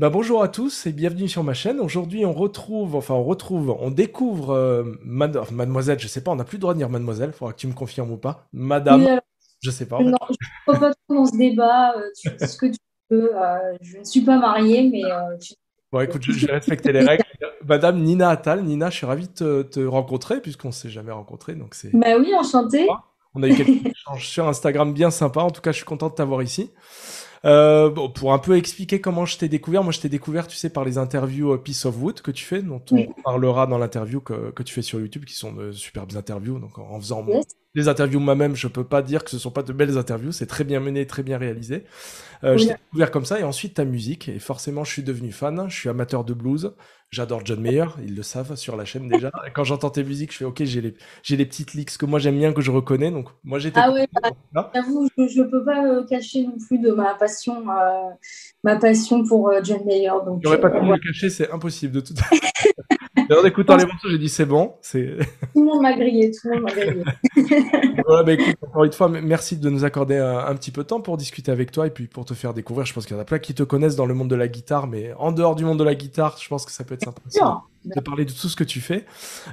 Bah, bonjour à tous et bienvenue sur ma chaîne. Aujourd'hui, on retrouve, enfin, on retrouve, on découvre euh, mademoiselle, je sais pas, on n'a plus le droit de dire mademoiselle, faudra que tu me confirmes ou pas. Madame, je sais pas. Non, je ne pas trop dans ce débat, euh, tu fais ce que tu veux. Euh, je ne suis pas mariée, mais. Bon, écoute, je, vais respecter les règles. Madame Nina Attal, Nina, je suis ravi de te, rencontrer puisqu'on ne s'est jamais rencontré, donc c'est. Bah oui, enchanté. On a eu quelques échanges sur Instagram bien sympa. En tout cas, je suis content de t'avoir ici. Euh, bon, pour un peu expliquer comment je t'ai découvert, moi je t'ai découvert, tu sais, par les interviews euh, Piece of Wood que tu fais, dont on parlera dans l'interview que, que, tu fais sur YouTube, qui sont de superbes interviews. Donc en faisant des interviews moi-même, je peux pas dire que ce sont pas de belles interviews, c'est très bien mené, très bien réalisé. Euh, Je t'ai découvert comme ça et ensuite ta musique et forcément je suis devenu fan, je suis amateur de blues, j'adore John Mayer, ils le savent sur la chaîne déjà. quand j'entends tes musiques, je fais ok, j'ai les j'ai les petites licks que moi j'aime bien que je reconnais donc moi j'étais Ah ouais, bah, j'avoue, je, je peux pas euh, cacher non plus de ma passion euh, ma passion pour euh, John Mayer donc. J'aurais pas pu le cacher, c'est impossible de façon. en écoutant les morceaux, j'ai dit c'est bon. C'est... Tout le monde m'a grillé, tout le monde m'a grillé. voilà, bah, écoute, encore une fois, merci de nous accorder un, petit peu de temps pour discuter avec toi et puis pour te faire découvrir. Je pense qu'il y en a plein qui te connaissent dans le monde de la guitare, mais en dehors du monde de la guitare, je pense que ça peut être sympa de parler de tout ce que tu fais.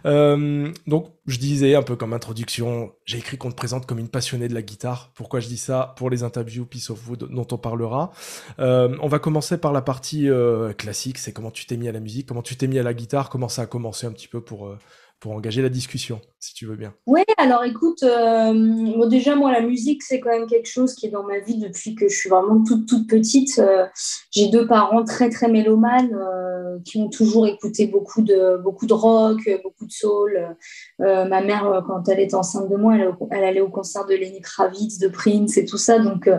Euh, donc, je disais un peu comme introduction, j'ai écrit qu'on te présente comme une passionnée de la guitare. Pourquoi je dis ça Pour les interviews Piece of Wood dont on parlera. Euh, on va commencer par la partie euh, classique, c'est comment tu t'es mis à la musique, comment tu t'es mis à la guitare, comment ça a commencé un petit peu pour, pour engager la discussion, si tu veux bien. Oui, alors écoute, euh, déjà moi la musique c'est quand même quelque chose qui est dans ma vie depuis que je suis vraiment toute toute petite. Euh, j'ai deux parents très très mélomanes euh, qui ont toujours écouté beaucoup de beaucoup de rock, beaucoup de soul. ma mère quand elle était enceinte de moi, elle, allait au concert de Lenny Kravitz, de Prince et tout ça, donc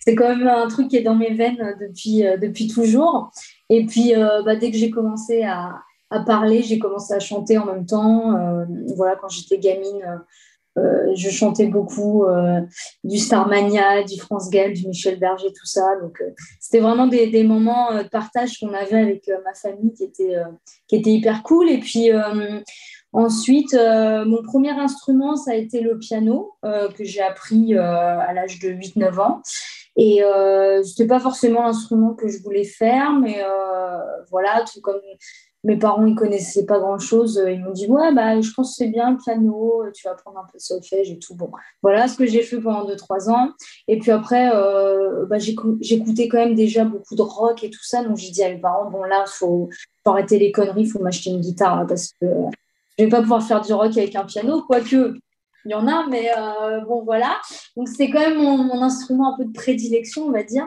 c'est quand même un truc qui est dans mes veines depuis depuis toujours. Et puis bah, dès que j'ai commencé à à parler. J'ai commencé à chanter en même temps. Euh, voilà, quand j'étais gamine, euh, euh, je chantais beaucoup du Starmania, du France Gall, du Michel Berger, tout ça. Donc, c'était vraiment des, moments de partage qu'on avait avec ma famille qui étaient, qui était hyper cool. Et puis, Ensuite, mon premier instrument, ça a été le piano, que j'ai appris à l'âge de 8-9 ans. Et ce n'était pas forcément l'instrument que je voulais faire, mais voilà, tout comme mes parents ils connaissaient pas grand chose ils m'ont dit ouais bah je pense que c'est bien le piano tu vas apprendre un peu de solfège et tout. Bon voilà ce que j'ai fait pendant 2-3 ans. Et puis après euh, bah, j'écoutais quand même déjà beaucoup de rock et tout ça. Donc j'ai dit à mes parents bon là faut, faut arrêter les conneries faut m'acheter une guitare parce que je vais pas pouvoir faire du rock avec un piano quoique il y en a mais euh, bon voilà. Donc c'est quand même mon, instrument un peu de prédilection on va dire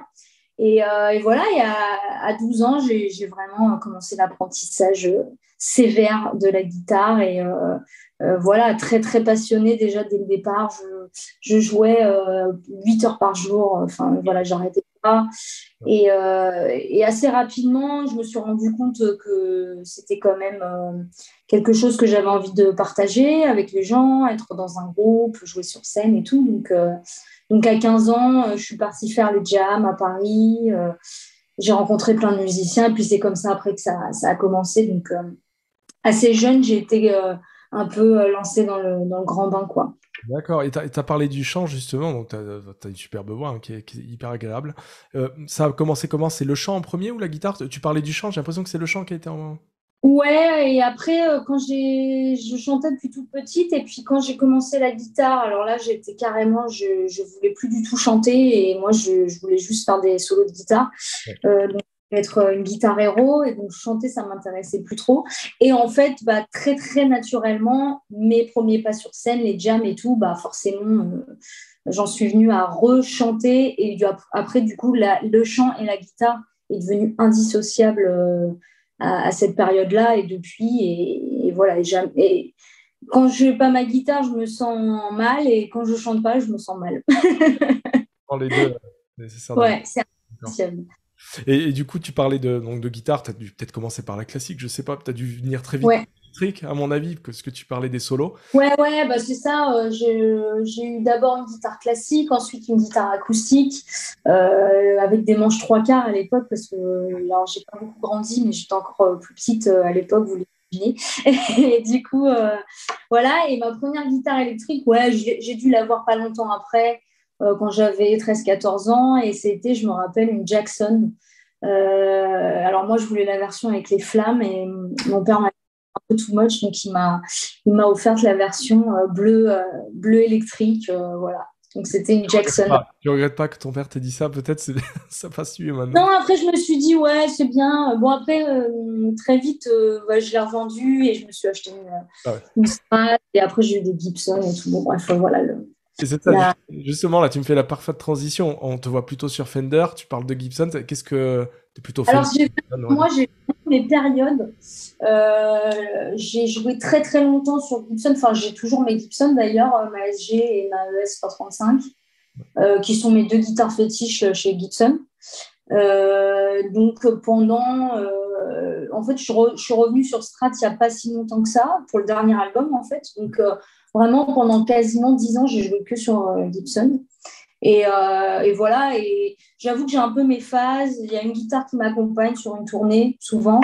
euh, et, voilà, et à, 12 ans, j'ai vraiment commencé l'apprentissage sévère de la guitare et euh, euh, voilà, très très passionnée déjà dès le départ. Je, jouais 8 heures par jour, enfin voilà, j'arrêtais pas. Et, et, assez rapidement, je me suis rendu compte que c'était quand même quelque chose que j'avais envie de partager avec les gens, être dans un groupe, jouer sur scène et tout. Donc, donc à 15 ans, euh, je suis partie faire le jam à Paris. Euh, j'ai rencontré plein de musiciens et puis c'est comme ça après que ça, a commencé. Donc euh, assez jeune, j'ai été un peu lancée dans le, dans le grand bain. quoi. D'accord, et tu as, parlé du chant justement, donc tu as, une superbe voix hein, qui, est, hyper agréable. ça a commencé comment? C'est le chant en premier ou la guitare? Tu parlais du chant, j'ai l'impression que c'est le chant qui a été en... Ouais, et après, euh, quand j'ai, je chantais depuis toute petite, et puis quand j'ai commencé la guitare, alors là, j'étais carrément, je, je voulais plus du tout chanter, et moi, je, je voulais juste faire des solos de guitare. Euh, donc, être une guitare héros, et donc chanter, ça m'intéressait plus trop. Et en fait, bah, très, très naturellement, mes premiers pas sur scène, les jams et tout, bah, forcément, euh, j'en suis venue à rechanter, et après, du coup, la, le chant et la guitare est devenu indissociable. À, cette période-là et depuis. Et, voilà. Et, quand je n'ai pas ma guitare, je me sens mal et quand je chante pas, je me sens mal. Dans les deux, c'est Ouais, c'est et, et, du coup, tu parlais de, donc, de guitare, tu as dû peut-être commencer par la classique, je sais pas, tu as dû venir très vite à mon avis, que ce que tu parlais des solos. Ouais, ouais, bah c'est ça. Euh, j'ai eu d'abord une guitare classique, ensuite une guitare acoustique, euh, avec des manches trois quarts à l'époque, parce que là, j'ai pas beaucoup grandi, mais j'étais encore euh, plus petite à l'époque, vous l'imaginez. Et du coup, voilà. Et ma première guitare électrique, ouais, j'ai dû l'avoir pas longtemps après, quand j'avais 13-14 ans, et c'était, je me rappelle, une Jackson. alors moi, je voulais la version avec les flammes et mon père m'a peu too much, donc il m'a, il m'a offert la version bleu, bleu électrique, voilà. Donc c'était une Jackson. Tu regrettes pas que ton père t'ait dit ça Peut-être ça passe mieux maintenant. Non, après je me suis dit ouais c'est bien. Bon après euh, très vite euh, je l'ai revendu et je me suis acheté une, ah Strat et après j'ai eu des Gibson et tout. Bon bref voilà. Le... Justement là tu me fais la parfaite transition. On te voit plutôt sur Fender. Tu parles de Gibson. Qu'est-ce que plutôt Alors moi j'ai mes périodes. Euh, j'ai joué très très longtemps sur Gibson. Enfin, j'ai toujours mes Gibson d'ailleurs, euh, ma SG et ma ES 335, euh, qui sont mes deux guitares fétiches chez Gibson. donc pendant, en fait, je, suis revenue sur Strat il n'y a pas si longtemps que ça pour le dernier album en fait. Donc vraiment pendant quasiment dix ans, j'ai joué que sur Gibson. Euh, et, voilà, et j'avoue que j'ai un peu mes phases. Il y a une guitare qui m'accompagne sur une tournée, souvent.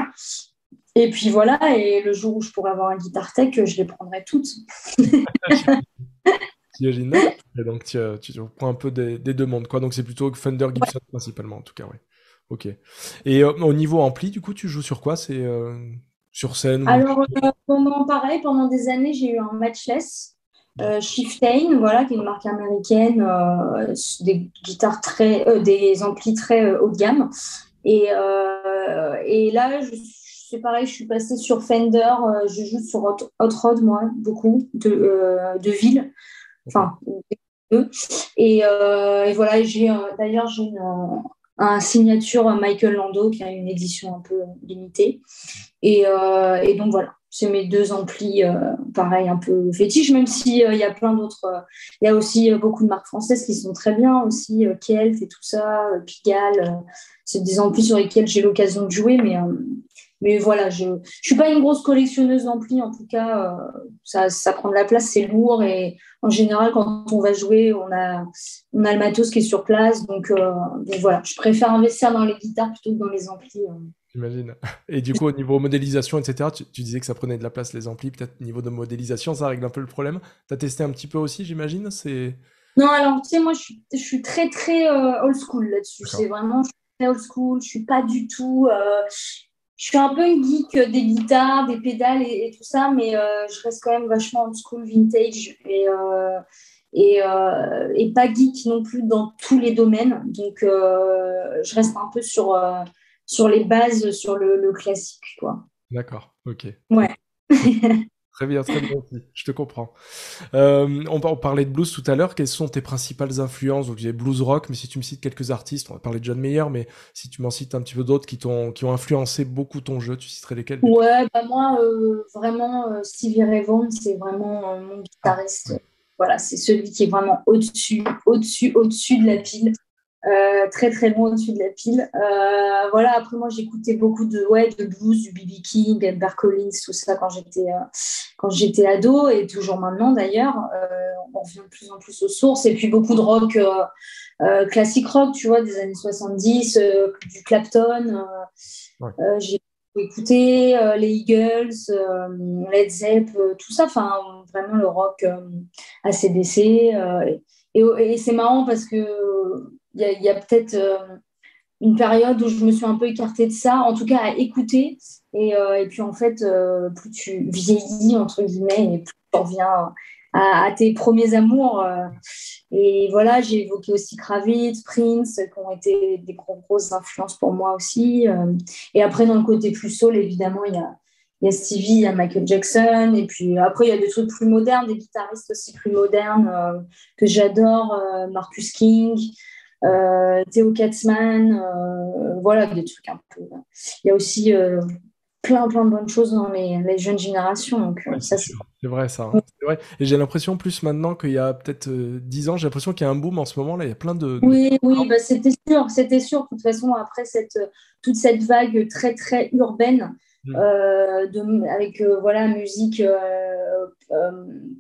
Et puis voilà, et le jour où je pourrais avoir un guitare tech, je les prendrai toutes. Et donc tu, tu, prends un peu des, demandes, quoi. Donc c'est plutôt Fender Gibson principalement, en tout cas, oui. Ok. Et euh, au niveau ampli, du coup, tu joues sur quoi? C'est euh, sur scène Alors, pendant, pareil, pendant des années, j'ai eu un matchless. Euh, Shiftain, voilà, qui est une marque américaine, euh, des guitares très, euh, des amplis très haut de gamme. Et, et là, c'est pareil, je suis passée sur Fender, je joue sur Hot, Rod, moi, beaucoup, de, de ville. Enfin, et, et voilà, j'ai d'ailleurs, j'ai une, un signature Michael Lando qui a une édition un peu limitée. Et, et donc voilà, c'est mes deux amplis, euh, pareil, un peu fétiches, même s'il il euh, y a plein d'autres. Euh, il y a aussi beaucoup de marques françaises qui sont très bien, aussi Kelt et tout ça, Pigalle. c'est des amplis sur lesquels j'ai l'occasion de jouer, mais, mais voilà, je ne suis pas une grosse collectionneuse d'amplis, en tout cas, ça, ça, prend de la place, c'est lourd, et en général, quand on va jouer, on a, on a le matos qui est sur place, donc, donc voilà, je préfère investir dans les guitares plutôt que dans les amplis. J'imagine. Et du coup, au niveau modélisation, etc., tu, disais que ça prenait de la place les amplis. Peut-être niveau de modélisation, ça règle un peu le problème. Tu as testé un petit peu aussi, j'imagine c'est... Non, alors, tu sais, moi, je suis, je suis très, très euh, old school là-dessus. C'est vraiment, je suis très old school. Je suis pas du tout. Euh, je suis un peu une geek des guitares, des pédales et, tout ça, mais euh, je reste quand même vachement old school, vintage et, et, et, pas geek non plus dans tous les domaines. Donc, je reste un peu sur sur les bases, sur le, classique, quoi. D'accord, ok. Ouais. très bien, très bien Je te comprends. Euh, on, parlait de blues tout à l'heure. Quelles sont tes principales influences? Donc, j'ai blues rock, mais si tu me cites quelques artistes, on va parler de John Mayer, mais si tu m'en cites un petit peu d'autres qui, qui ont influencé beaucoup ton jeu, tu citerais lesquels Ouais, bah moi, euh, vraiment, euh, Stevie Ray Vaughan, c'est vraiment mon guitariste. Voilà, c'est celui qui est vraiment au-dessus, au-dessus, au-dessus de la pile. Euh, très très loin au-dessus de la pile. Euh, voilà, après moi j'écoutais beaucoup de, ouais, de blues, du B.B. King, Edgar Collins, tout ça quand j'étais euh, quand j'étais ado et toujours maintenant d'ailleurs. on revient de plus en plus aux sources et puis beaucoup de rock, classique rock, tu vois, des années 70, du Clapton. J'ai écouté les Eagles, Led Zepp, tout ça, enfin vraiment le rock ACDC. et, et c'est marrant parce que il y a, peut-être euh, une période où je me suis un peu écartée de ça, en tout cas à écouter. Et, euh, et puis en fait, euh, plus tu vieillis, entre guillemets, et plus tu reviens à, tes premiers amours. et voilà, j'ai évoqué aussi Kravitz, Prince, qui ont été des grosses influences pour moi aussi. et après, dans le côté plus soul, évidemment, il y a, y a Stevie, il y a Michael Jackson, et puis après, il y a des trucs plus modernes, des guitaristes aussi plus modernes que j'adore, Marcus King, Théo Katzmann, euh, voilà, des trucs un peu. Il y a aussi euh, plein, plein de bonnes choses dans les, jeunes générations. Donc, ça, c'est vrai, ça. Hein. Vrai. Et j'ai l'impression, plus maintenant qu'il y a peut-être 10 ans, j'ai l'impression qu'il y a un boom en ce moment. Là, il y a plein de. Oui, oui, bah, c'était sûr. C'était sûr. De toute façon, après cette, toute cette vague très, très urbaine. Mm. de, avec voilà musique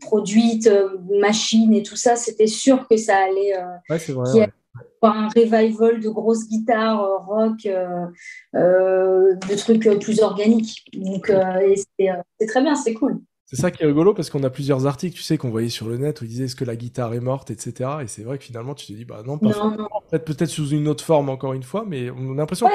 produite machine et tout ça c'était sûr que ça allait ouais, c'est vrai, un revival de grosses guitares euh, rock, euh, euh, de trucs plus organiques. Donc, c'est très bien, c'est cool. C'est ça qui est rigolo parce qu'on a plusieurs articles, tu sais, qu'on voyait sur le net où ils disaient est-ce que la guitare est morte, etc. Et c'est vrai que finalement, tu te dis, bah non, pas Peut-être, peut-être sous une autre forme, encore une fois, mais on a l'impression que.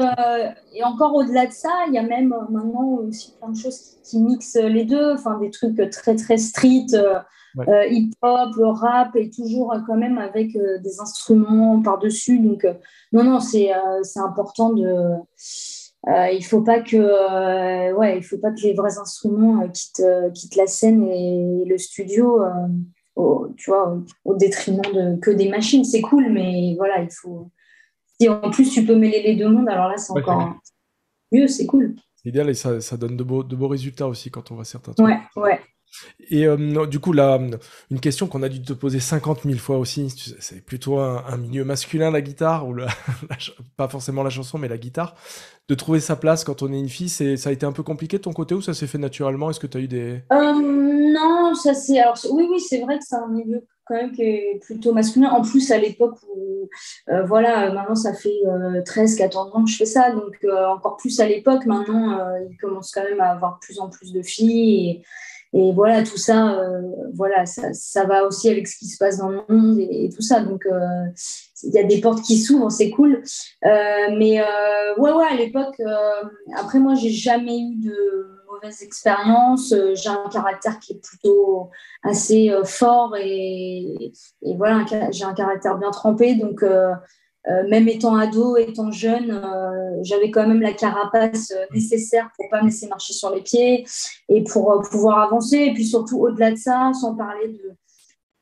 Euh, et encore au-delà de ça, il y a même maintenant aussi plein de choses qui, mixent les deux, enfin des trucs très très street, euh, hip-hop, rap, et toujours quand même avec des instruments par-dessus. Donc, non, non, c'est, important de euh, il faut pas que euh, ouais il faut pas que les vrais instruments euh, quittent, quittent la scène et, le studio au, tu vois au, détriment de que des machines. C'est cool mais voilà il faut si en plus tu peux mêler les deux mondes alors là c'est encore mieux c'est cool. C'est idéal et ça, ça donne de beaux, de beaux résultats aussi quand on voit certains trucs. ouais ouais et euh, du coup, là, une question qu'on a dû te poser 50 000 fois aussi, c'est plutôt un, milieu masculin, la guitare, ou pas forcément la chanson, mais la guitare, de trouver sa place quand on est une fille, ça a été un peu compliqué de ton côté ou ça s'est fait naturellement? Est-ce que tu as eu des... Euh, non, ça c'est... Alors, oui, oui, c'est vrai que c'est un milieu quand même qui est plutôt masculin. En plus, à l'époque où, euh, voilà, maintenant ça fait 13, 14 ans que je fais ça, donc encore plus à l'époque, maintenant, il commence quand même à avoir plus en plus de filles. Et, voilà, tout ça, euh, voilà, ça, ça, va aussi avec ce qui se passe dans le monde et, tout ça. Donc, euh, il y a des portes qui s'ouvrent, c'est cool. Euh, mais ouais, ouais, à l'époque, après, moi, j'ai jamais eu de mauvaises expériences. J'ai un caractère qui est plutôt assez fort et, et voilà, j'ai un caractère bien trempé. Donc, euh, même étant ado, étant jeune, euh, j'avais quand même la carapace euh, nécessaire pour pas me laisser marcher sur les pieds et pour pouvoir avancer. Et puis surtout, au-delà de ça, sans parler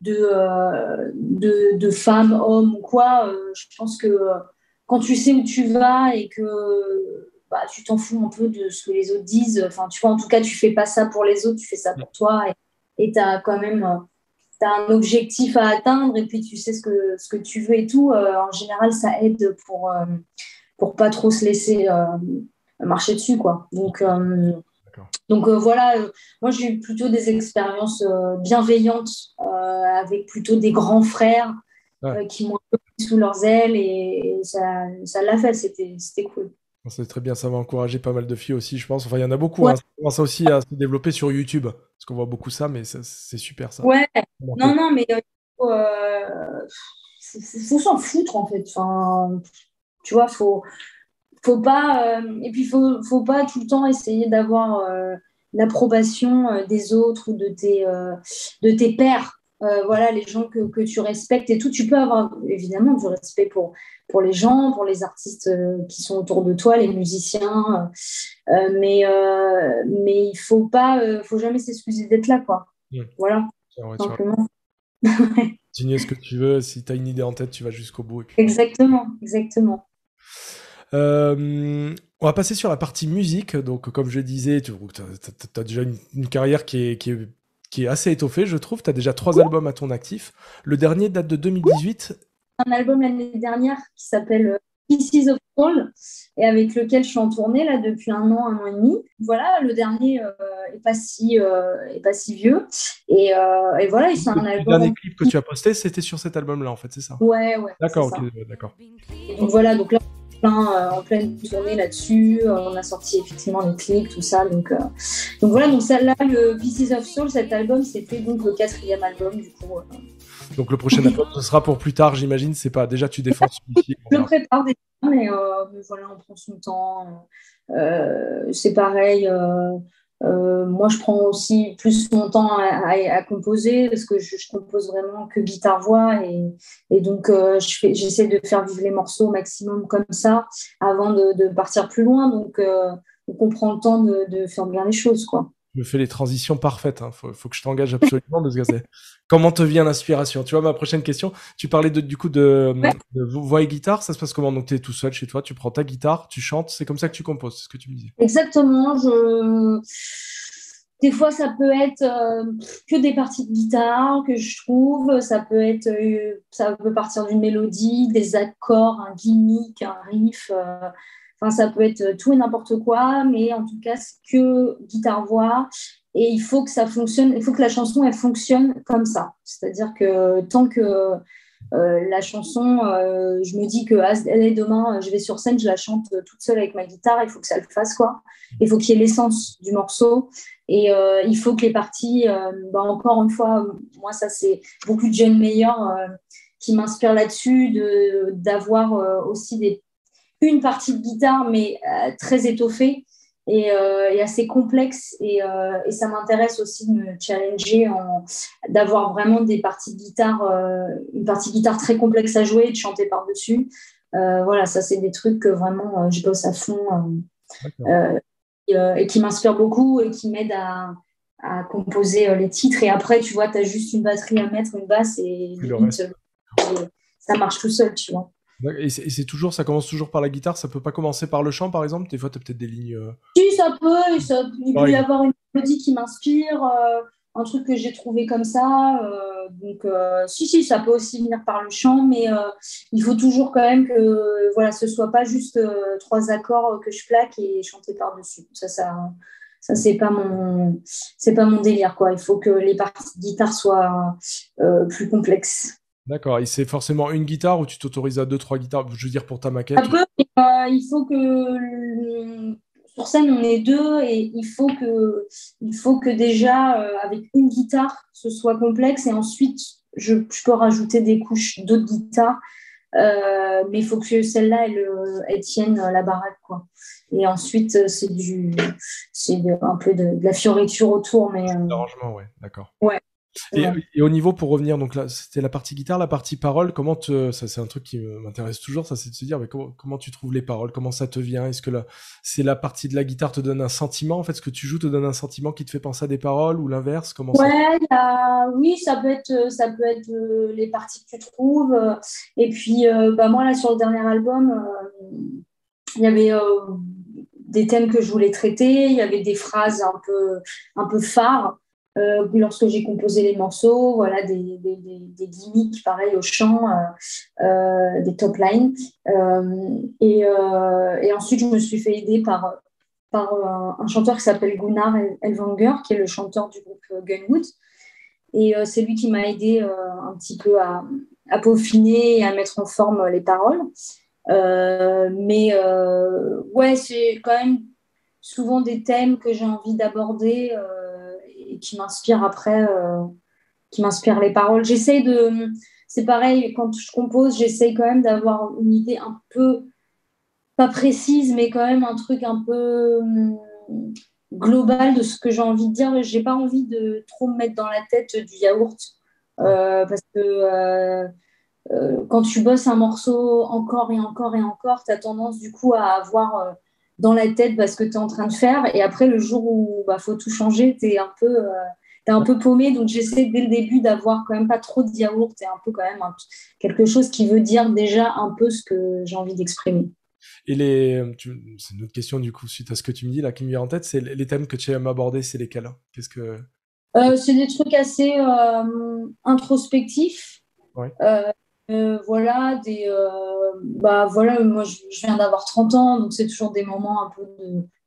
de, de, de, femmes, hommes ou quoi, je pense que quand tu sais où tu vas et que bah, tu t'en fous un peu de ce que les autres disent, enfin, tu vois, en tout cas, tu fais pas ça pour les autres, tu fais ça pour toi et tu as quand même tu as un objectif à atteindre et puis tu sais ce que, ce que tu veux et tout, euh, en général, ça aide pour, euh, pour pas trop se laisser euh, marcher dessus. Quoi. Donc, donc voilà, moi j'ai eu plutôt des expériences bienveillantes avec plutôt des grands frères qui m'ont mis sous leurs ailes et, ça, ça l'a fait, c'était cool. C'est très bien, ça va encourager pas mal de filles aussi, je pense. Enfin, il y en a beaucoup. Hein. Ça commence aussi à se développer sur YouTube, parce qu'on voit beaucoup ça, mais c'est super ça. Ouais, non, non, mais il euh, faut, s'en foutre en fait. Enfin, tu vois, faut, faut pas. Euh, et puis, faut, faut pas tout le temps essayer d'avoir euh, l'approbation des autres ou de tes, de tes pairs. Euh, voilà, les gens que, que, tu respectes et tout. Tu peux avoir évidemment du respect pour, pour les gens, pour les artistes euh, qui sont autour de toi, les musiciens, euh, mais, mais il faut pas, faut jamais s'excuser d'être là, quoi. Voilà, simplement. ce que tu veux, si tu as une idée en tête, tu vas jusqu'au bout. Exactement, exactement. on va passer sur la partie musique. Donc, comme je disais, tu as, déjà une, une, carrière qui est, qui est qui est assez étoffé, je trouve. Tu as déjà trois albums à ton actif. Le dernier date de 2018. Un album l'année dernière qui s'appelle euh, Pieces of Soul et avec lequel je suis en tournée là depuis un an, un an et demi. Voilà, le dernier euh, est pas si euh, est pas si vieux et, et voilà, c'est un album. Le dernier clip que tu as posté, c'était sur cet album-là en fait, c'est ça? Ouais, ouais. D'accord, ok, d'accord. Donc voilà, donc là euh, en pleine tournée là-dessus. Euh, on a sorti effectivement les clips, tout ça. Donc, euh, donc voilà, donc celle-là, le Pieces of Soul, cet album, c'était donc le quatrième album du coup. Donc le prochain album, ce sera pour plus tard, j'imagine. C'est pas déjà tu défends. Je le prépare déjà, mais, mais, voilà, on prend son temps. c'est pareil. Euh, moi, je prends aussi plus mon temps à, composer parce que je, compose vraiment que guitare-voix et, et, donc euh, j'essaie de faire vivre les morceaux au maximum comme ça avant de, partir plus loin. Donc, euh, on prend le temps de, de, faire bien les choses, quoi me fais les transitions parfaites. Il hein. faut, que je t'engage absolument de ce Comment te vient l'inspiration Tu vois, ma prochaine question, tu parlais de, du coup de, voix et guitare. Ça se passe comment? Donc, tu es tout seul chez toi, tu prends ta guitare, tu chantes. C'est comme ça que tu composes, c'est ce que tu me disais. Exactement. Je... Des fois, ça peut être euh, que des parties de guitare que je trouve. Ça peut être, euh, ça peut partir d'une mélodie, des accords, un gimmick, un riff. Euh, Enfin, ça peut être tout et n'importe quoi, mais en tout cas, c'est que guitare-voix. Et il faut que ça fonctionne, il faut que la chanson, elle fonctionne comme ça. C'est-à-dire que tant que euh, la chanson, euh, je me dis que ah, demain, je vais sur scène, je la chante toute seule avec ma guitare, il faut que ça le fasse, quoi. Il faut qu'il y ait l'essence du morceau. Et il faut que les parties, bah, encore une fois, moi, ça, c'est beaucoup de jeunes meilleurs qui m'inspirent là-dessus, d'avoir aussi des, une partie de guitare, mais très étoffée euh, et, assez complexe. Et, euh, et ça m'intéresse aussi de me challenger, d'avoir vraiment des parties de guitare, euh, une partie de guitare très complexe à jouer et de chanter par-dessus. voilà, ça, c'est des trucs que vraiment je bosse à fond et, qui m'inspirent beaucoup et qui m'aident à, à, composer les titres. Et après, tu vois, tu as juste une batterie à mettre, une basse et, ça marche tout seul, tu vois. Et c'est toujours, ça commence toujours par la guitare, ça peut pas commencer par le chant par exemple? Des fois, tu as peut-être des lignes. Euh, si, ça peut, ça, il peut y avoir une mélodie qui m'inspire, euh, un truc que j'ai trouvé comme ça. Euh, donc, si, si, ça peut aussi venir par le chant, mais il faut toujours quand même que voilà, ce soit pas juste trois accords que je plaque et chanter par-dessus. Ça, ça, ça c'est pas mon, c'est pas mon délire quoi. Il faut que les parties de guitare soient plus complexes. D'accord. Et c'est forcément une guitare ou tu t'autorises à deux, trois guitares Je veux dire pour ta maquette Après, euh, il faut que sur scène on est deux et il faut que, il faut que déjà euh, avec une guitare ce soit complexe et ensuite je, peux rajouter des couches d'autres guitares. Euh, mais il faut que celle-là elle, tienne la baraque quoi. Et ensuite c'est du, c'est un peu de, de, la fioriture autour, mais. L'arrangement, ouais, d'accord. Ouais. Et, au niveau, pour revenir, donc là, c'était la partie guitare, la partie parole. Comment te, ça, c'est un truc qui m'intéresse toujours, ça, c'est de se dire, mais comment, tu trouves les paroles, comment ça te vient? Est-ce que là, c'est la partie de la guitare te donne un sentiment En fait, ce que tu joues te donne un sentiment qui te fait penser à des paroles ou l'inverse Comment ouais, oui, ça peut être, ça peut être euh, les parties que tu trouves. Euh, et puis, euh, bah, moi là, sur le dernier album, il y avait des thèmes que je voulais traiter, il y avait des phrases un peu, un peu phares. Euh, lorsque j'ai composé les morceaux, voilà, des, des, des, gimmicks pareil au chant, euh, euh, des top lines. Et, ensuite, je me suis fait aider par, par un, chanteur qui s'appelle Gunnar Elvanger, qui est le chanteur du groupe Gunwood. Et c'est lui qui m'a aidé un petit peu à, à, peaufiner et à mettre en forme les paroles. mais ouais, c'est quand même souvent des thèmes que j'ai envie d'aborder qui m'inspire après, euh, qui m'inspire les paroles. J'essaye de. C'est pareil, quand je compose, j'essaye quand même d'avoir une idée un peu, pas précise, mais quand même un truc un peu hum, global de ce que j'ai envie de dire. J'ai pas envie de trop me mettre dans la tête du yaourt. Euh, parce que euh, quand tu bosses un morceau encore et encore et encore, tu as tendance du coup à avoir dans la tête parce que tu es en train de faire. Et après, le jour où il bah, faut tout changer, tu es un peu. Euh, un peu paumé, donc j'essaie dès le début d'avoir quand même pas trop de yaourt et un peu quand même quelque chose qui veut dire déjà un peu ce que j'ai envie d'exprimer. Et les, c'est une autre question du coup suite à ce que tu me dis là qui me vient en tête, c'est les thèmes que tu aimes aborder, c'est lesquels? Qu'est-ce que euh, C'est des trucs assez euh, introspectifs. Ouais. Euh, voilà, des, euh, bah voilà, moi je, viens d'avoir 30 ans, donc c'est toujours des moments un peu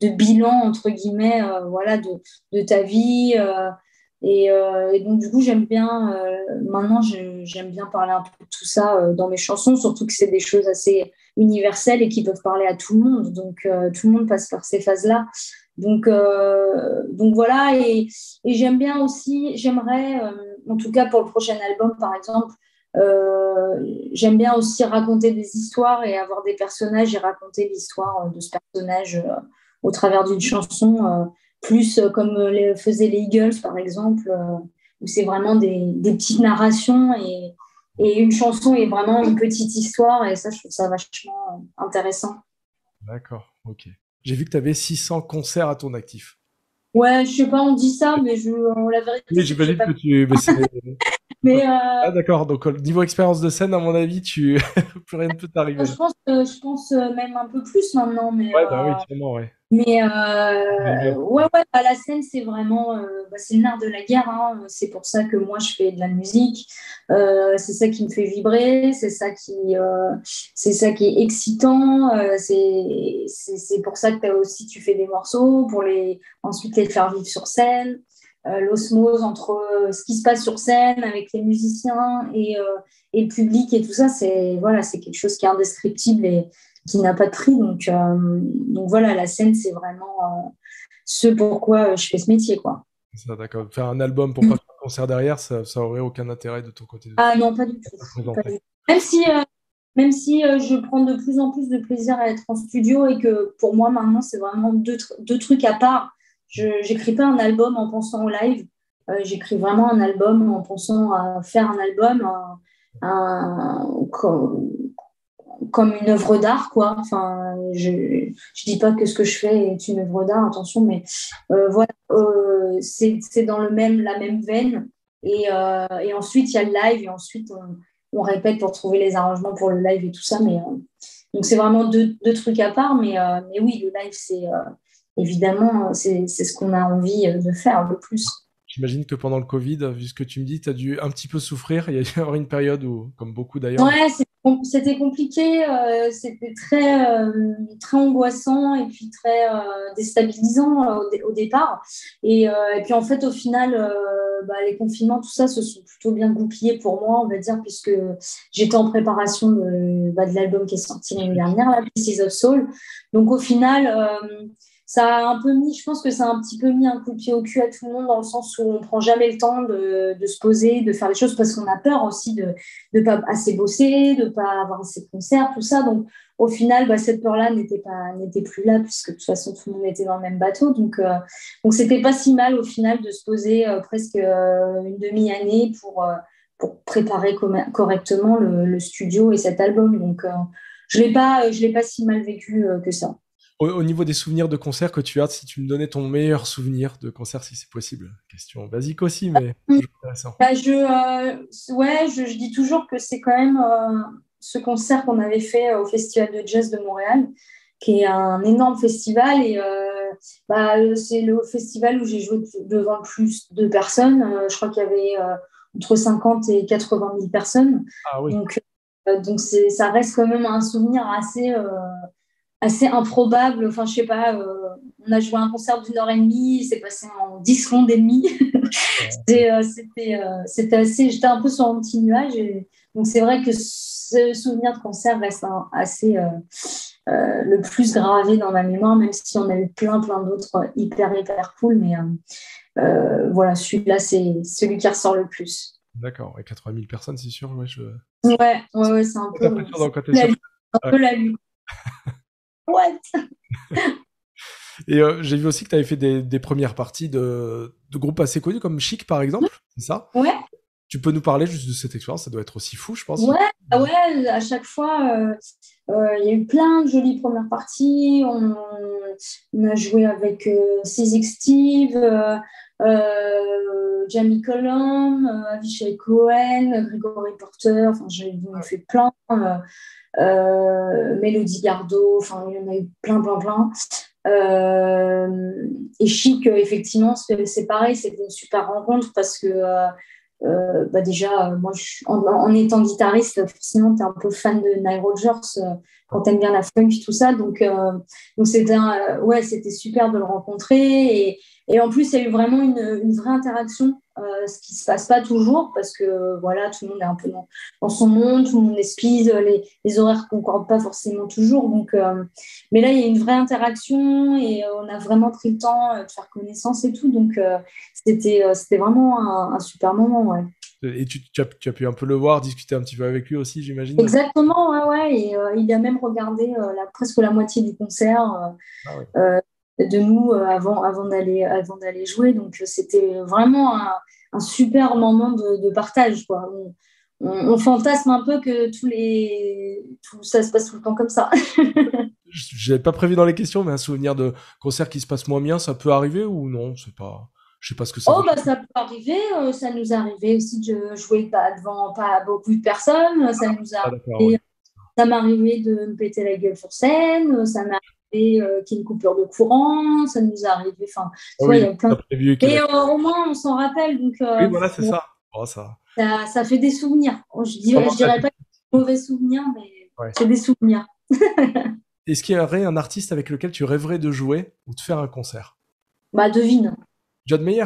de, bilan entre guillemets, euh, voilà, de, de, ta vie. Et, donc du coup j'aime bien, maintenant j'aime bien parler un peu de tout ça dans mes chansons, surtout que c'est des choses assez universelles et qui peuvent parler à tout le monde. Donc tout le monde passe par ces phases-là. Donc, donc voilà, et, et j'aime bien aussi, j'aimerais, en tout cas pour le prochain album par exemple, euh, j'aime bien aussi raconter des histoires et avoir des personnages et raconter l'histoire de ce personnage euh, au travers d'une chanson, euh, plus comme les, faisaient les Eagles par exemple, où c'est vraiment des, des, petites narrations et, et, une chanson est vraiment une petite histoire et ça, je trouve ça vachement intéressant. D'accord, ok. J'ai vu que tu avais 600 concerts à ton actif. Ouais, je sais pas, on dit ça, mais je, la vérité. Oui, j'imagine que tu. Mais, euh... Ah d'accord, donc niveau expérience de scène, à mon avis, tu plus rien ne peut t'arriver. Je pense, je pense euh, même un peu plus maintenant. Mais, ouais, bah oui, sûrement, ouais. Mais euh, ouais, ouais, à la scène, c'est vraiment euh, bah, c'est le nerf de la guerre. Hein. C'est pour ça que moi, je fais de la musique. Euh, c'est ça qui me fait vibrer. C'est ça qui, euh, c'est ça qui est excitant. c'est pour ça que as aussi tu fais des morceaux pour les ensuite les faire vivre sur scène. Euh, l'osmose entre euh, ce qui se passe sur scène avec les musiciens et, euh, et le public et tout ça, c'est voilà, c'est quelque chose qui est indescriptible et qui n'a pas de prix. Donc, donc voilà, la scène, c'est vraiment, ce pourquoi je fais ce métier, quoi. Ça, d'accord. Faire un album pour pas faire un concert derrière, ça, ça aurait aucun intérêt de ton côté. Ah non, pas du tout. Même si, même si je prends de plus en plus de plaisir à être en studio et que pour moi maintenant c'est vraiment deux, deux trucs à part. Je n'écris pas un album en pensant au live. J'écris vraiment un album en pensant à faire un album, comme une œuvre d'art, quoi. Enfin, je ne dis pas que ce que je fais est une œuvre d'art, attention, mais euh, voilà, euh, c'est dans le même, la même veine. Et, euh, ensuite, il y a le live, et ensuite, on, on, répète pour trouver les arrangements pour le live et tout ça. Mais, donc, c'est vraiment deux, deux, trucs à part, mais, mais oui, le live, c'est évidemment, c'est ce qu'on a envie de faire le plus. J'imagine que pendant le Covid, vu ce que tu me dis, tu as dû un petit peu souffrir. Il y a eu une période où, comme beaucoup d'ailleurs. Ouais, c'était compliqué, euh, c'était très, euh, très angoissant et puis très euh, déstabilisant au, départ. Et, puis en fait, au final, bah, les confinements, tout ça, se sont plutôt bien goupillés pour moi, on va dire, puisque j'étais en préparation de, bah, de l'album qui est sorti l'année dernière, la Pieces of Soul. Donc au final, ça a un peu mis, je pense que ça a un petit peu mis un coup de pied au cul à tout le monde dans le sens où on prend jamais le temps de, se poser, de faire les choses parce qu'on a peur aussi de ne pas assez bosser, de pas avoir assez de concerts, tout ça. Donc au final, bah, cette peur-là n'était plus là puisque de toute façon tout le monde était dans le même bateau. Donc euh, donc c'était pas si mal au final de se poser euh, presque euh, une demi-année pour préparer correctement le, le, studio et cet album. Donc je l'ai pas je l'ai pas si mal vécu que ça au, niveau des souvenirs de concert que tu as, si tu me donnais ton meilleur souvenir de concert, si c'est possible. Question basique aussi, mais intéressant. Bah, je, euh, ouais, je, dis toujours que c'est quand même euh, ce concert qu'on avait fait au Festival de Jazz de Montréal, qui est un énorme festival et euh, bah, c'est le festival où j'ai joué devant le plus de personnes. je crois qu'il y avait entre 50 et 80 000 personnes. Ah, oui. Donc, donc ça reste quand même un souvenir assez assez improbable. Enfin, je sais pas, euh, on a joué un concert d'une heure et demie, c'est passé en 10 rondes et demie. Euh, c'était, euh, c'était assez, j'étais un peu sur un petit nuage. donc, c'est vrai que ce souvenir de concert reste assez le plus gravé dans ma mémoire, même si on a eu plein, plein d'autres hyper, hyper cool. Mais voilà, celui-là, c'est celui qui ressort le plus. D'accord, et 80 000 personnes, c'est sûr. Ouais, je... ouais, ouais, c'est un peu, un peu la lutte. Et euh, j'ai vu aussi que tu avais fait des, premières parties de, groupes assez connus comme Chic par exemple, c'est ça? Ouais. Tu peux nous parler juste de cette expérience Ça doit être aussi fou, je pense. Ouais, ah ouais à chaque fois, euh, euh, il y a eu plein de jolies premières parties. On, a joué avec C6 Steve, Jamie Cullum, Avishai Cohen, Gregory Porter. Enfin, j'ai fait plein. Euh, Mélodie Gardot, enfin, il y en a eu plein, plein, plein. Euh, et Chic, effectivement, c'est pareil, c'était une super rencontre parce que euh, bah déjà, moi, en, étant guitariste, forcément, tu es un peu fan de Nile Rodgers quand tu aimes bien la funk, tout ça. Donc, donc c'était ouais, super de le rencontrer. Et, et en plus, il y a eu vraiment une, une vraie interaction euh, ce qui se passe pas toujours parce que voilà tout le monde est un peu dans, son monde tout le monde est speed les, les horaires concordent pas forcément toujours donc euh, mais là il y a une vraie interaction et euh, on a vraiment pris le temps de faire connaissance et tout donc c'était c'était vraiment un, super moment ouais et tu, tu, as, tu, as, pu un peu le voir, discuter un petit peu avec lui aussi, j'imagine Exactement, ouais, ouais. Et il a même regardé la, presque la moitié du concert. Ah de nous euh, avant, avant d'aller avant d'aller jouer. Donc euh, c'était vraiment un, super moment de, partage. Quoi. On, fantasme un peu que tous les tout ça se passe tout le temps comme ça. J'avais pas prévu dans les questions, mais un souvenir de concert qui se passe moins bien, ça peut arriver ou non? C'est pas. Je sais pas ce que ça. Oh bah ça peut arriver. Euh, ça nous est arrivé aussi de jouer pas devant pas beaucoup de personnes. Ça nous a ah, Ça m'est arrivé de me péter la gueule sur scène. Ça m'est et euh, qu'il y ait une coupure de courant, ça nous est arrivé. Enfin, ah il y a plein. Et euh, au moins, on s'en rappelle. Donc, euh, oui, voilà, c'est ça. Oh, ça. ça. ça. fait des souvenirs. Je dirais, je dirais pas des mauvais souvenirs, mais c'est des souvenirs. Est-ce qu'il y aurait un artiste avec lequel tu rêverais de jouer ou de faire un concert? Bah, devine. John Mayer?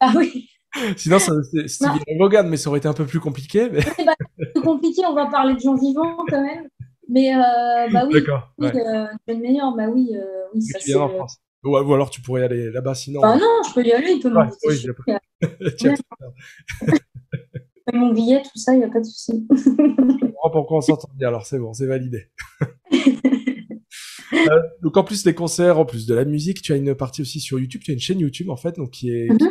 Ah oui. Sinon, c'est Stevie Vaughan, mais ça aurait été un peu plus compliqué. Mais... Bah, plus compliqué, on va parler de gens vivants quand même. Mais euh, bah oui, D'accord, euh, le meilleur, bah oui, euh, oui ça c'est. ou, ou alors tu pourrais aller là-bas sinon. Ah non, je peux y aller, il peut m'inviter. oui, tout fait. Mon billet, tout ça, il n'y a pas de souci. Je comprends pourquoi on s'entend bien, alors c'est bon, c'est validé. Euh, donc en plus des concerts, en plus de la musique, tu as une partie aussi sur YouTube, tu as une chaîne YouTube en fait, donc qui est Mhm. qui,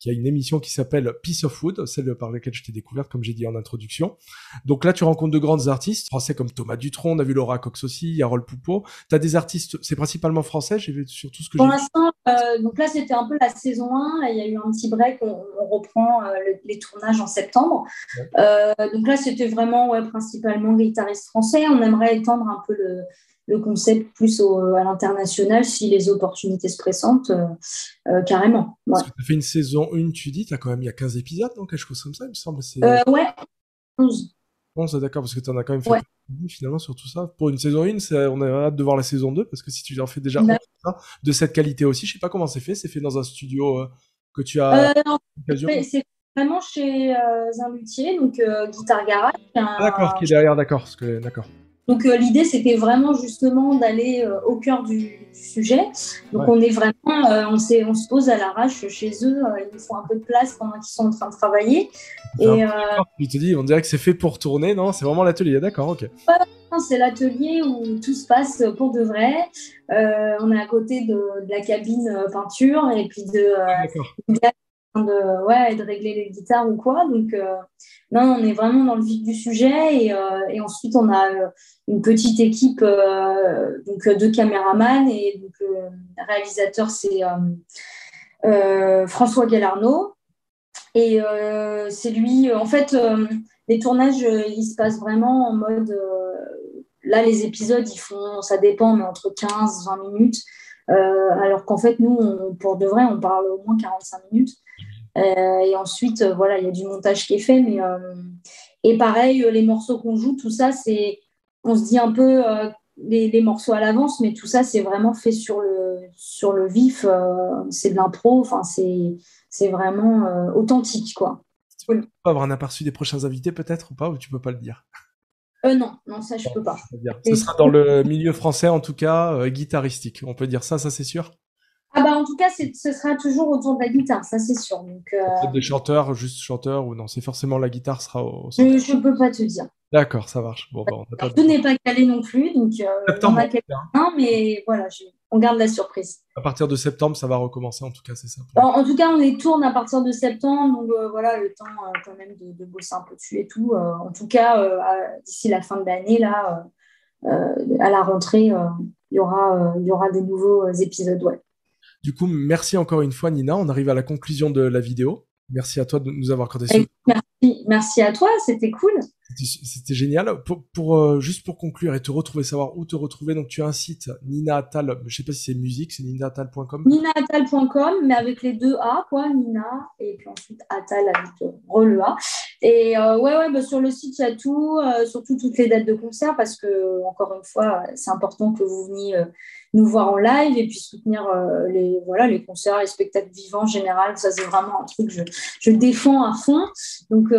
qui a une émission qui s'appelle Piece of Wood, celle par laquelle je t'ai découverte comme j'ai dit en introduction. Donc là tu rencontres de grandes artistes français comme Thomas Dutronc, on a vu Laura Cox aussi, Yarol Poupeau. Tu as des artistes, c'est principalement français, j'ai vu surtout ce que Pour l'instant, euh, donc là, c'était un peu la saison 1. Là, il y a eu un petit break. On, on reprend euh, le- les tournages en septembre. Ouais. Euh, donc là, c'était vraiment ouais, principalement guitariste français. On aimerait étendre un peu le, le concept plus au- à l'international si les opportunités se présentent, euh, euh, carrément. Ouais. Parce que tu fait une saison 1, tu dis, tu as quand même il y a 15 épisodes, donc quelque chose comme ça, il me semble. C'est Euh, ouais, 11. bon, c'est d'accord, parce que tu en as quand même fait Ouais. finalement sur tout ça. Pour une saison 1, c'est- on a hâte de voir la saison 2, parce que si tu en fais déjà Bah. autant de cette qualité aussi, je sais pas comment c'est fait, c'est fait dans un studio euh, que tu as Euh, fait, c'est vraiment chez euh, un luthier, donc euh, Guitar Garage. un- D'accord, qui est derrière, d'accord, d'accord. Donc euh, l'idée c'était vraiment justement d'aller euh, au cœur du, du sujet. Donc Ouais. on est vraiment, euh, on, se pose à l'arrache chez eux. ils nous font un peu de place pendant qu'ils sont en train de travailler. Et Il te dit, on dirait que c'est fait pour tourner, non? C'est vraiment l'atelier, d'accord, ok. c'est l'atelier où tout se passe pour de vrai. On est à côté de, de la cabine peinture et puis de, D'accord. De, ouais, de régler les guitares ou quoi. Donc, euh, non, on est vraiment dans le vif du sujet. Et, euh, ensuite, on a euh, une petite équipe, donc deux caméramans et donc le réalisateur, c'est François Gallarno. Et c'est lui, en fait, les tournages, ils se passent vraiment en mode. là, les épisodes, ils font, ça dépend, mais entre 15 20 minutes. Alors qu'en fait, nous, pour de vrai, on parle au moins 45 minutes. Euh, et ensuite, euh, voilà, il y a du montage qui est fait. Mais, euh, et pareil, les morceaux qu'on joue, tout ça, c'est. On se dit un peu les, les morceaux à l'avance, mais tout ça, c'est vraiment fait sur le, sur le vif. c'est de l'impro. Enfin, c'est c'est vraiment authentique, quoi. Tu peux avoir un aperçu des prochains invités, peut-être, ou pas, ou tu peux pas le dire? Euh, non, non, ça, je peux pas. Ce sera dans le milieu français, en tout cas, euh, guitaristique. On peut dire ça, ça c'est sûr? Ah, bah, en tout cas, c'est- ce sera toujours autour de la guitare, ça, c'est sûr. Donc, euh, des chanteurs, juste chanteurs, ou non C'est forcément la guitare sera au. au centre. je, je peux pas te dire. D'accord, ça marche. Bon, bah, on Tout n'est pas calé non plus, donc euh, on Septembre, a quelqu'un, mais voilà, je- on garde la surprise. À partir de septembre, ça va recommencer, en tout cas, c'est ça. En, en tout cas, on les tourne à partir de septembre, donc euh, voilà, le temps euh, quand même de, de bosser un peu dessus et tout. Euh, en tout cas, euh, d'ici la fin de l'année, là, euh, euh, à la rentrée, euh, il y aura, euh, il y aura des nouveaux euh, épisodes, ouais. Du coup, merci encore une fois, Nina. On arrive à la conclusion de la vidéo. Merci à toi de nous avoir accordé ce merci, merci à toi, c'était cool. C'était génial. Pour, pour, euh, juste pour conclure et te retrouver, savoir où te retrouver, donc tu as un site Nina Attal, je sais pas si c'est musique, c'est ninaatal.com. ninaatal.com, mais avec les deux A, quoi, Nina, et puis ensuite Atal avec euh, le A. Et euh, ouais, ouais, bah, sur le site, il y a tout, euh, surtout toutes les dates de concert, parce que, encore une fois, c'est important que vous veniez euh, nous voir en live et puis soutenir les, voilà, les concerts, les spectacles vivants en général. Ça, c'est vraiment un truc que je, défends à fond. Donc,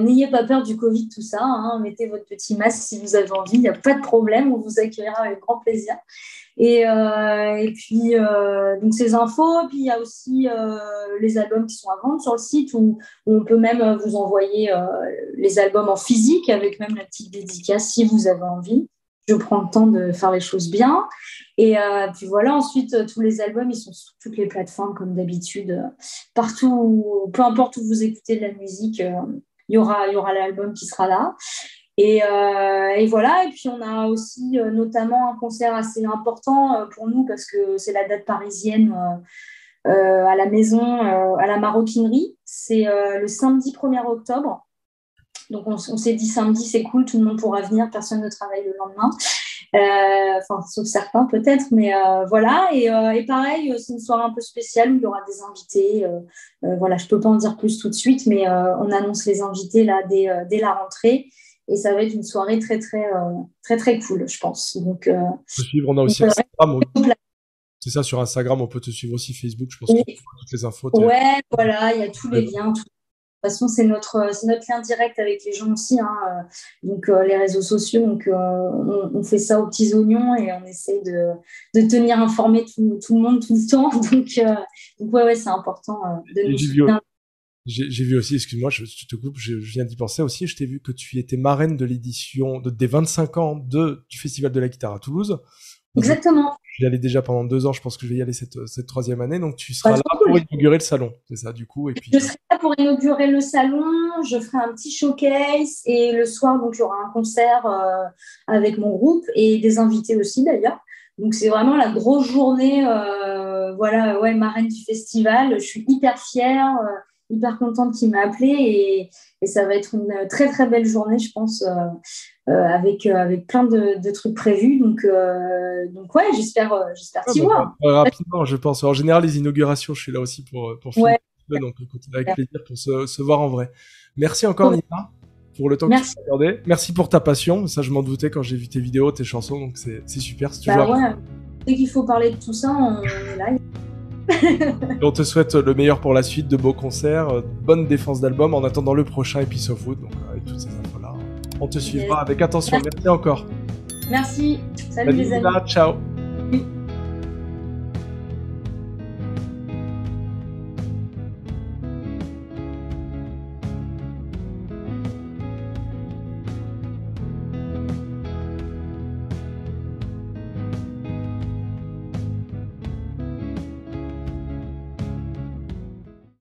n'ayez pas peur du Covid, tout ça. hein. mettez votre petit masque si vous avez envie, il n'y a pas de problème, on vous accueillera avec grand plaisir. Et, euh, et puis, euh, donc ces infos, puis il y a aussi euh, les albums qui sont à vendre sur le site où, on peut même vous envoyer les albums en physique avec même la petite dédicace si vous avez envie. Je prends le temps de faire les choses bien. Et puis voilà, ensuite, tous les albums, ils sont sur toutes les plateformes comme d'habitude. Partout, peu importe où vous écoutez de la musique, il y aura, il y aura l'album qui sera là. Et, euh, et voilà, et puis on a aussi euh, notamment un concert assez important euh, pour nous parce que c'est la date parisienne à la maison, à la maroquinerie. C'est le samedi 1er octobre. Donc on, s'est dit samedi, c'est cool, tout le monde pourra venir, personne ne travaille le lendemain. Enfin, sauf certains peut-être, mais voilà. Et, pareil, c'est une soirée un peu spéciale où il y aura des invités. voilà, je peux pas en dire plus tout de suite, mais on annonce les invités dès la rentrée. Et ça va être une soirée très, très, euh, très, très cool, je pense. Donc, euh, On peut suivre, on a aussi. Instagram. C'est ça, sur Instagram, on peut te suivre aussi Facebook, je pense Oui. que tu as toutes les infos. ouais, voilà, il y a tous les liens. tout- façon, c'est notre, notre lien direct avec les gens aussi. Hein. Donc, les réseaux sociaux, donc, on, fait ça aux petits oignons et on essaie de, de tenir informé tout, tout, le monde tout le temps. Donc, donc ouais, ouais c'est important de nous. J'ai vu aussi, excuse-moi, je, te coupe, je, viens d'y penser aussi, je t'ai vu que tu étais marraine de l'édition de, des 25 ans de, du Festival de la guitare à Toulouse. Exactement. J'y allais déjà pendant deux ans, je pense que je vais y aller cette, cette troisième année, donc tu seras là pour inaugurer le salon, c'est ça, du coup. Et puis... Je serai là pour inaugurer le salon, je ferai un petit showcase et le soir, donc il y aura un concert euh, avec mon groupe et des invités aussi d'ailleurs. Donc c'est vraiment la grosse journée, euh, voilà, ouais, marraine du festival. Je suis hyper fière. Euh, hyper contente qu'il m'a appelé et, ça va être une très très belle journée, je pense, euh, euh, avec, euh, avec plein de, trucs prévus. Donc, donc ouais, j'espère j'espère t'y voir. rapidement, je pense. En général, les inaugurations, je suis là aussi pour, pour filmer. Donc, avec plaisir pour se, voir en vrai. Merci encore, Nina, pour le temps que tu as accordé. Merci pour ta passion. Ça, je m'en doutais quand j'ai vu tes vidéos, tes chansons. Donc, c'est super. bah ouais. Dès qu'il faut parler de tout ça, on est là on te souhaite le meilleur pour la suite, de beaux concerts, euh, bonne défense d'album en attendant le prochain Episode of Wood. Donc, avec toutes ces infos-là, on te suivra avec attention. Merci encore. Merci. Salut, les amis. Ciao.